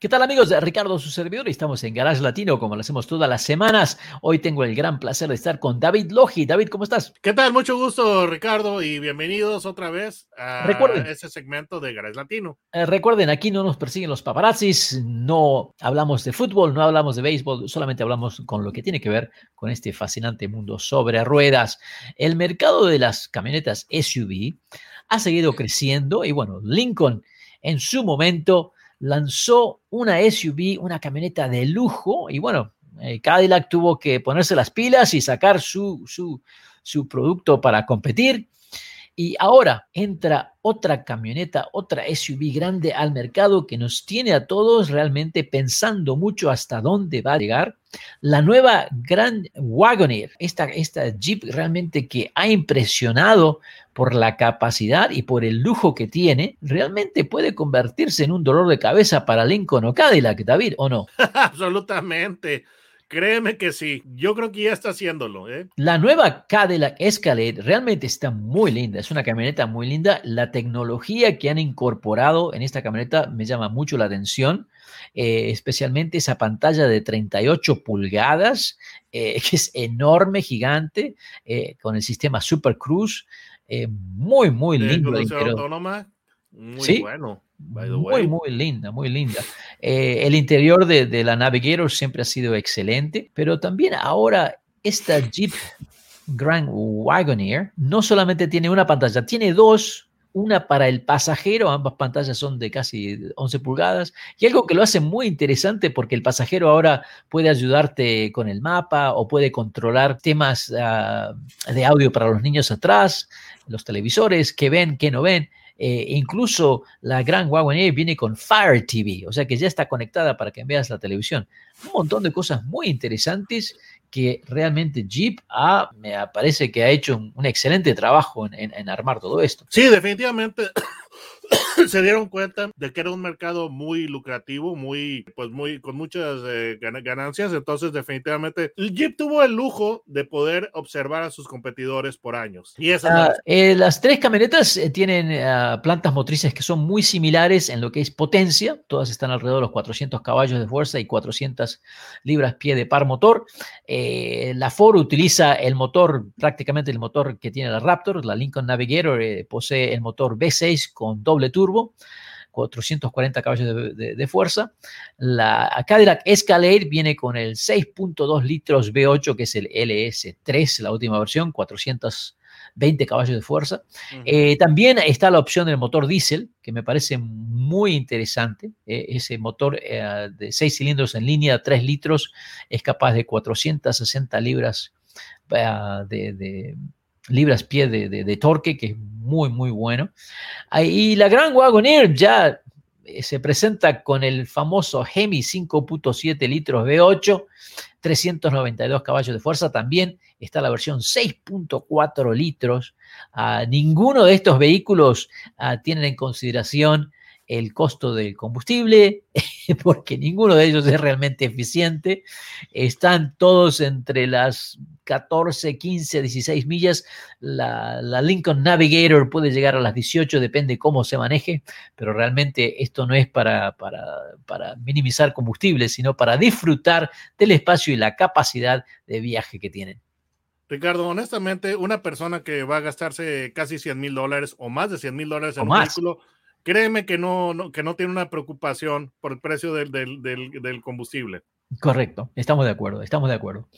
¿Qué tal amigos? Ricardo, su servidor, y estamos en Garage Latino como lo hacemos todas las semanas. Hoy tengo el gran placer de estar con David Logi. David, ¿cómo estás? ¿Qué tal? Mucho gusto, Ricardo, y bienvenidos otra vez a Recuerden. ese segmento de Garage Latino. Eh, recuerden, aquí no nos persiguen los paparazzis, no hablamos de fútbol, no hablamos de béisbol, solamente hablamos con lo que tiene que ver con este fascinante mundo sobre ruedas. El mercado de las camionetas SUV ha seguido creciendo y bueno, Lincoln en su momento lanzó una SUV, una camioneta de lujo, y bueno, eh, Cadillac tuvo que ponerse las pilas y sacar su, su, su producto para competir. Y ahora entra otra camioneta, otra SUV grande al mercado que nos tiene a todos realmente pensando mucho hasta dónde va a llegar. La nueva Grand Wagoneer, esta, esta Jeep realmente que ha impresionado por la capacidad y por el lujo que tiene, realmente puede convertirse en un dolor de cabeza para Lincoln o Cadillac, David, ¿o no? Absolutamente. Créeme que sí. Yo creo que ya está haciéndolo. ¿eh? La nueva Cadillac Escalade realmente está muy linda. Es una camioneta muy linda. La tecnología que han incorporado en esta camioneta me llama mucho la atención. Eh, especialmente esa pantalla de 38 pulgadas, eh, que es enorme, gigante, eh, con el sistema Super Cruise. Muy, muy De lindo. autónoma. Muy Sí. bueno. By the Muy, way. muy linda, muy linda. Eh, el interior de, de la Navigator siempre ha sido excelente, pero también ahora esta Jeep Grand Wagoneer no solamente tiene una pantalla, tiene dos, una para el pasajero, ambas pantallas son de casi 11 pulgadas, y algo que lo hace muy interesante porque el pasajero ahora puede ayudarte con el mapa o puede controlar temas ah, de audio para los niños atrás, los televisores, qué ven, qué no ven. Eh, incluso la Grand Wagoneer viene con Fire TV, o sea que ya está conectada para que veas la televisión. Un montón de cosas muy interesantes que realmente Jeep me parece que ha hecho un, excelente trabajo en armar todo esto. Sí, definitivamente se dieron cuenta de que era un mercado muy lucrativo, muy, pues muy, con muchas eh, gana- ganancias. Entonces, definitivamente, el Jeep tuvo el lujo de poder observar a sus competidores por años. Y esa es la Ah, eh, las tres camionetas eh, tienen ah, plantas motrices que son muy similares en lo que es potencia. Todas están alrededor de los 400 caballos de fuerza y 400 libras-pie de par motor. Eh, la Ford utiliza el motor, prácticamente el motor que tiene la Raptor. La Lincoln Navigator eh, posee el motor V6 con doble turbo. 440 caballos de, de- de fuerza. La Cadillac Escalade viene con el 6.2 litros V8, que es el LS3, la última versión, 420 caballos de fuerza. Eh, también está la opción del motor diésel, que me parece muy interesante. Eh, ese motor eh, de 6 cilindros en línea, 3 litros, es capaz de 460 libras de, de- libras pie de, torque, que es muy, muy bueno. Ah, Y la Grand Wagoneer ya eh, se presenta con el famoso Hemi 5.7 litros V8, 392 caballos de fuerza. También está la versión 6.4 litros. Ah, ninguno de estos vehículos ah, tienen en consideración el costo del combustible, porque ninguno de ellos es realmente eficiente. Están todos entre las 14, 15, 16 millas. La, la Lincoln Navigator puede llegar a las 18, depende cómo se maneje, pero realmente esto no es para, para, para minimizar combustible, sino para disfrutar del espacio y la capacidad de viaje que tienen. Ricardo, honestamente, una persona que va a gastarse casi 100 mil dólares o más de 100 mil dólares O en un más. vehículo, créeme que no, no- que no tiene una preocupación por el precio del, del- del- del combustible. Correcto, estamos de acuerdo, estamos de acuerdo.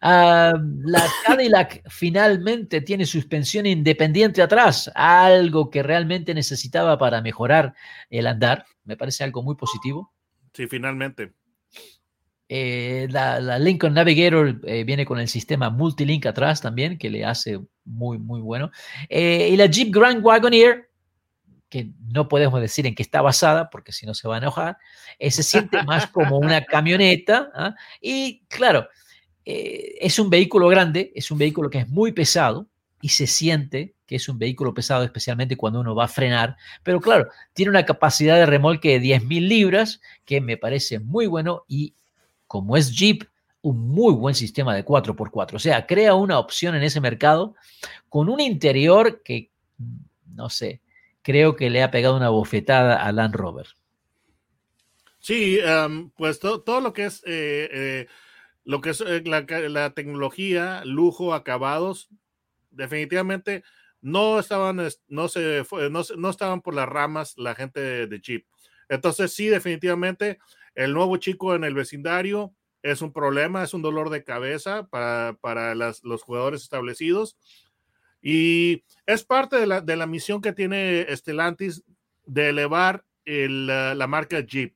Ah, la Cadillac finalmente tiene suspensión independiente atrás, algo que realmente necesitaba para mejorar el andar. Me parece algo muy positivo. Sí, finalmente. Eh, la, Lincoln Navigator eh, viene con el sistema Multilink atrás también, que le hace muy, muy bueno. Eh, y la Jeep Grand Wagoneer, que no podemos decir en qué está basada, porque si no se va a enojar, se siente más como una camioneta. ¿ah? Y claro, es un vehículo grande, es un vehículo que es muy pesado y se siente que es un vehículo pesado, especialmente cuando uno va a frenar. Pero claro, tiene una capacidad de remolque de 10.000 libras, que me parece muy bueno y como es Jeep, un muy buen sistema de 4x4. O sea, crea una opción en ese mercado con un interior que, no sé, creo que le ha pegado una bofetada a Land Rover. Sí, em, pues todo lo que es, eh, eh, lo que es eh, la, tecnología, lujo, acabados, definitivamente no estaban, no se, no, estaban por las ramas la gente de Jeep. Entonces, sí, definitivamente el nuevo chico en el vecindario es un problema, es un dolor de cabeza para, los jugadores establecidos. Y es parte de la, misión que tiene Stellantis de elevar la, marca Jeep,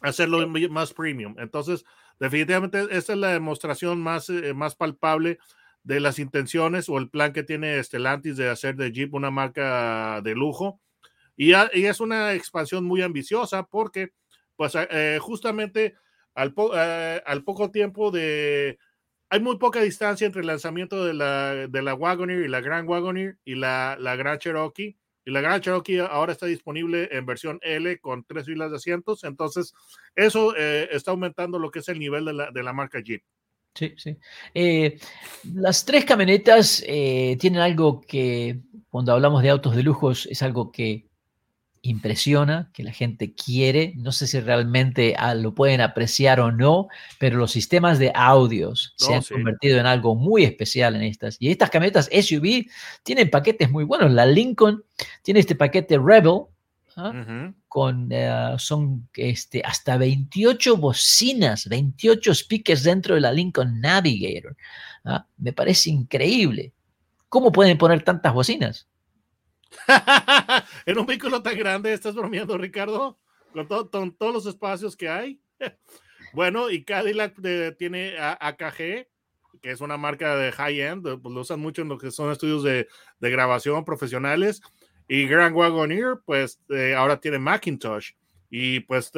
hacerlo más premium. Entonces, definitivamente, esta es la demostración más, eh, más palpable de las intenciones o el plan que tiene Stellantis de hacer de Jeep una marca de lujo. Y, y es una expansión muy ambiciosa porque pues eh, justamente al, eh, al, poco tiempo de... Hay muy poca distancia entre el lanzamiento de la, de la y la Grand Wagoneer y la, la Grand Cherokee. Y la Grand Cherokee ahora está disponible en versión L con tres filas de asientos. Entonces, eso eh, está aumentando lo que es el nivel de la, de la marca Jeep. Sí, sí. las tres camionetas tienen algo que, cuando hablamos de autos de lujos, es algo que impresiona, que la gente quiere. No sé si realmente ah, lo pueden apreciar o no, pero los sistemas de audios se han convertido en algo muy especial en estas. Y estas camionetas SUV tienen paquetes muy buenos. La Lincoln tiene este paquete Rebel. ¿ah? Con, eh, son este, hasta 28 bocinas, 28 speakers dentro de la Lincoln Navigator. ¿ah? Me parece increíble. ¿Cómo pueden poner tantas bocinas? en un vehículo tan grande, ¿estás bromeando, Ricardo? Con, todos los espacios que hay. bueno, y Cadillac eh, tiene AKG, que es una marca de high-end, eh, pues lo usan mucho en lo que son estudios de, grabación profesionales. Y Grand Wagoneer, pues eh, ahora tiene Macintosh y pues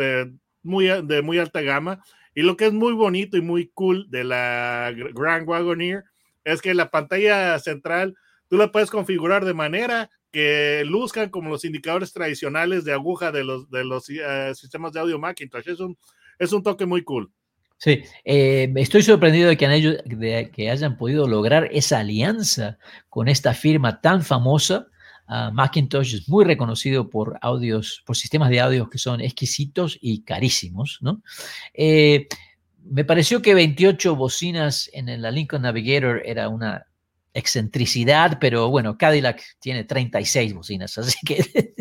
muy, de muy alta gama. Y lo que es muy bonito y muy cool de la Grand Wagoneer es que la pantalla central tú la puedes configurar de manera que luzcan como los indicadores tradicionales de aguja de los, de los eh, sistemas de audio Macintosh. Es un, es un toque muy cool. Sí, eh, estoy sorprendido de que, ellos, de que hayan podido lograr esa alianza con esta firma tan famosa. Ah, Macintosh es muy reconocido por audios, por sistemas de audio que son exquisitos y carísimos, ¿no? Eh, me pareció que 28 bocinas en la Lincoln Navigator era una excentricidad, pero bueno, Cadillac tiene 36 bocinas, así que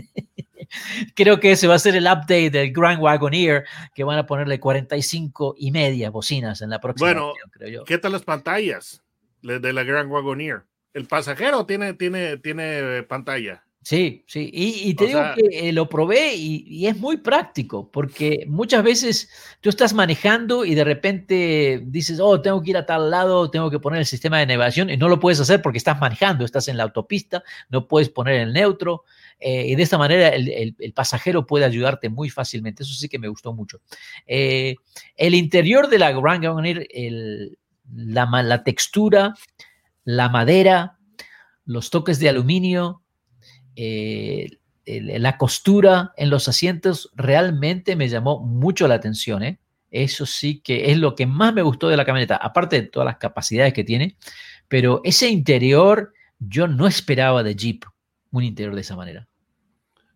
creo que ese va a ser el update del Grand Wagoneer, que van a ponerle 45 y media bocinas en la próxima. Bueno, creo yo. ¿qué tal las pantallas de la Grand Wagoneer? El pasajero tiene, tiene, tiene pantalla. Sí, sí, y, te digo que eh, lo probé y, es muy práctico, porque muchas veces tú estás manejando y de repente dices, oh, tengo que ir a tal lado, tengo que poner el sistema de navegación y no lo puedes hacer porque estás manejando, estás en la autopista, no puedes poner el neutro eh, y de esta manera el, pasajero puede ayudarte muy fácilmente, eso sí que me gustó mucho. Eh, el interior de la Grand la, la textura, la madera, los toques de aluminio, eh, la costura en los asientos realmente me llamó mucho la atención. ¿eh? Eso sí que es lo que más me gustó de la camioneta, aparte de todas las capacidades que tiene, pero ese interior yo no esperaba de Jeep un interior de esa manera.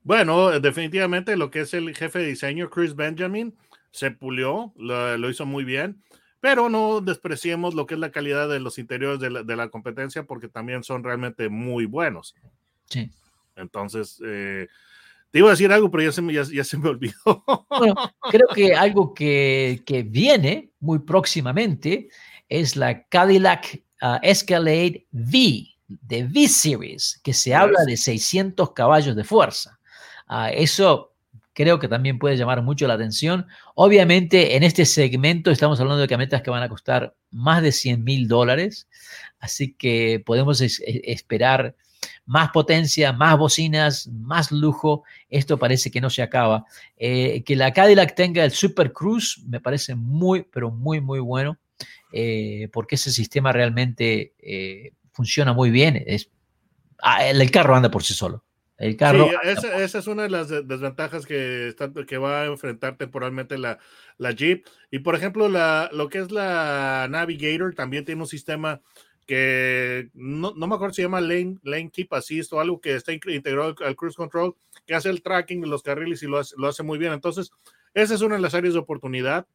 Bueno, definitivamente lo que es el jefe de diseño, Chris Benjamin, se pulió, lo, hizo muy bien, pero no despreciemos lo que es la calidad de los interiores de la, de la competencia porque también son realmente muy buenos. Sí. Entonces, eh, Te iba a decir algo, pero ya se me, ya, se me olvidó. Bueno, creo que algo que, que viene muy próximamente es la Cadillac uh, Escalade V, de V-Series, que se habla de 600 caballos de fuerza. Uh, eso creo que también puede llamar mucho la atención. Obviamente, en este segmento estamos hablando de camionetas que van a costar más de 100 mil dólares, así que podemos es, esperar más potencia, más bocinas, más lujo. Esto parece que no se acaba. Eh, que la Cadillac tenga el Super Cruise me parece muy, pero muy, muy bueno, eh, porque ese sistema realmente eh, funciona muy bien. Es, ah, el carro anda por sí solo. El carro. Sí, esa, esa, es una de las desventajas que, está, que va a enfrentar temporalmente la, la Jeep. Y por ejemplo, la, lo que es la Navigator también tiene un sistema que no, no, me acuerdo si se llama Lane, Lane Keep Assist o algo que está integrado al Cruise Control, que hace el tracking de los carriles y lo hace, lo hace muy bien. Entonces, esa es una de las áreas de oportunidad.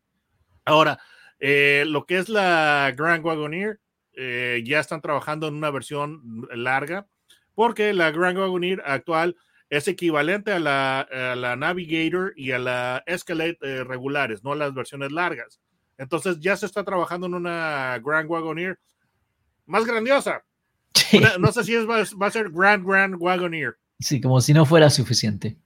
Ahora, eh, lo que es la Grand Wagoneer, eh, ya están trabajando en una versión larga, porque la Grand Wagoneer actual es equivalente a la, a la Navigator y a la Escalade eh, regulares, no las versiones largas. Entonces ya se está trabajando en una Grand Wagoneer más grandiosa. no sé si es, va, a ser Grand Grand Wagoneer. Sí, como si no fuera suficiente.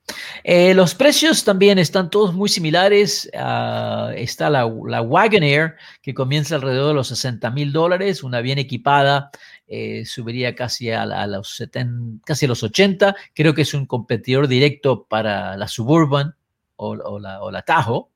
Eh, los precios también están todos muy similares. Uh, está la, la, Wagoneer, que comienza alrededor de los 60 mil dólares, una bien equipada, eh, subiría casi a, a, los 70, casi a los 80. Creo que es un competidor directo para la Suburban o, o, la, o la Tahoe.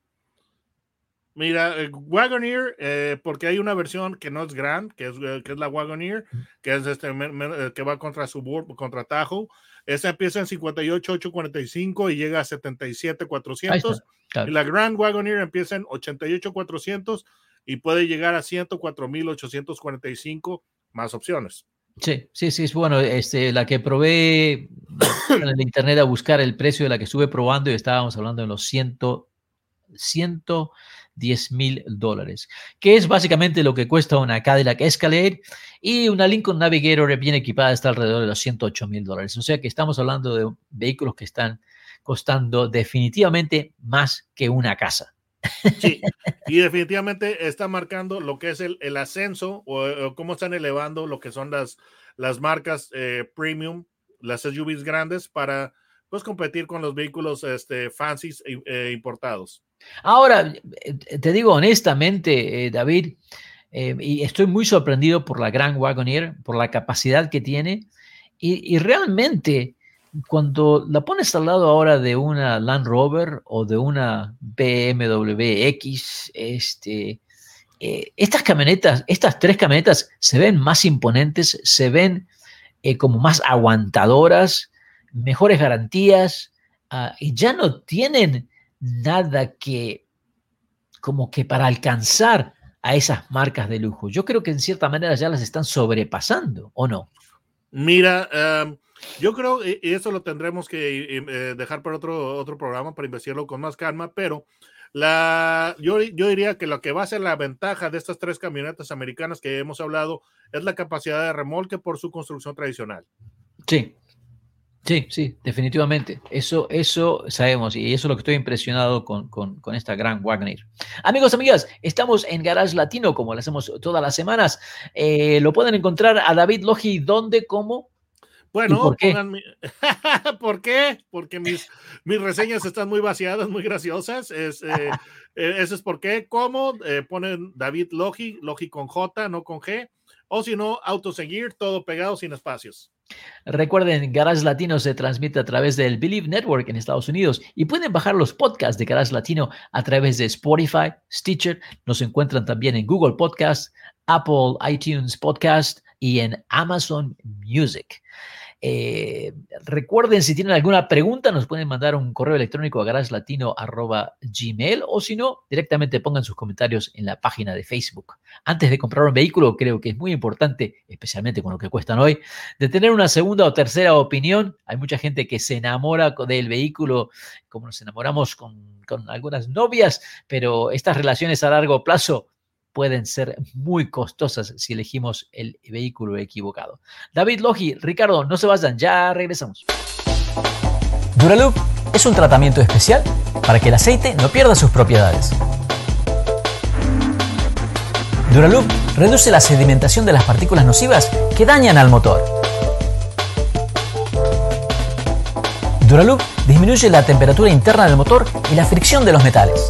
Mira, Wagoneer, eh, porque hay una versión que no es Grand, que es, eh, que es la Wagoneer, que es este, eh, que va contra Suburb, contra Tahoe. Esa empieza en 58,845 y llega a 77,400. Y la Grand Wagoneer empieza en 88,400 y puede llegar a 104,845 más opciones. Sí, sí, sí, es bueno. Este, la que probé en el internet a buscar el precio de la que estuve probando y estábamos hablando de los 100, 100 10 mil dólares, que es básicamente lo que cuesta una Cadillac Escalade y una Lincoln Navigator bien equipada está alrededor de los 108 mil dólares. O sea que estamos hablando de vehículos que están costando definitivamente más que una casa. Sí, y definitivamente está marcando lo que es el, el ascenso o, cómo están elevando lo que son las, las marcas eh, premium, las SUVs grandes para pues competir con los vehículos este, fancies eh, importados. Ahora, eh, te digo honestamente, eh, David, eh, y estoy muy sorprendido por la Grand Wagoneer, por la capacidad que tiene, y, realmente cuando la pones al lado ahora de una Land Rover o de una BMW X, este, estas camionetas, estas tres camionetas se ven más imponentes, se ven como más aguantadoras, mejores garantías, uh, y ya no tienen nada que, como que para alcanzar a esas marcas de lujo. Yo creo que en cierta manera ya las están sobrepasando, ¿o no? Mira, um, yo creo, y eso lo tendremos que eh, dejar para otro, otro programa para investigarlo con más calma, pero la, yo, yo diría que lo que va a ser la ventaja de estas tres camionetas americanas que hemos hablado es la capacidad de remolque por su construcción tradicional. Sí, Sí, sí, definitivamente. Eso, eso sabemos y eso es lo que estoy impresionado con, con, con esta gran Wagner. Amigos, amigas, estamos en Garage Latino, como lo hacemos todas las semanas. Eh, lo pueden encontrar a David Logi, ¿dónde, cómo? Bueno, por qué? ¿por qué? Porque mis, mis reseñas están muy vaciadas, muy graciosas. Es, eh, eh, eso es por qué. ¿Cómo? ponen David Logi, Logi con J, no con G. O si no, autoseguir, todo pegado sin espacios. Recuerden, Garage Latino se transmite a través del Believe Network en Estados Unidos y pueden bajar los podcasts de Garage Latino a través de Spotify, Stitcher. Nos encuentran también en Google Podcast, Apple iTunes Podcast y en Amazon Music. Eh, recuerden, si tienen alguna pregunta, nos pueden mandar un correo electrónico a garagelatino.gmail o si no, directamente pongan sus comentarios en la página de Facebook. Antes de comprar un vehículo, creo que es muy importante, especialmente con lo que cuestan hoy, de tener una segunda o tercera opinión. Hay mucha gente que se enamora del vehículo como nos enamoramos con, con algunas novias, pero estas relaciones a largo plazo pueden ser muy costosas si elegimos el vehículo equivocado. David Logi, Ricardo, no se vayan, ya regresamos. Duraloop es un tratamiento especial para que el aceite no pierda sus propiedades. Duraloop reduce la sedimentación de las partículas nocivas que dañan al motor. Duraloop disminuye la temperatura interna del motor y la fricción de los metales.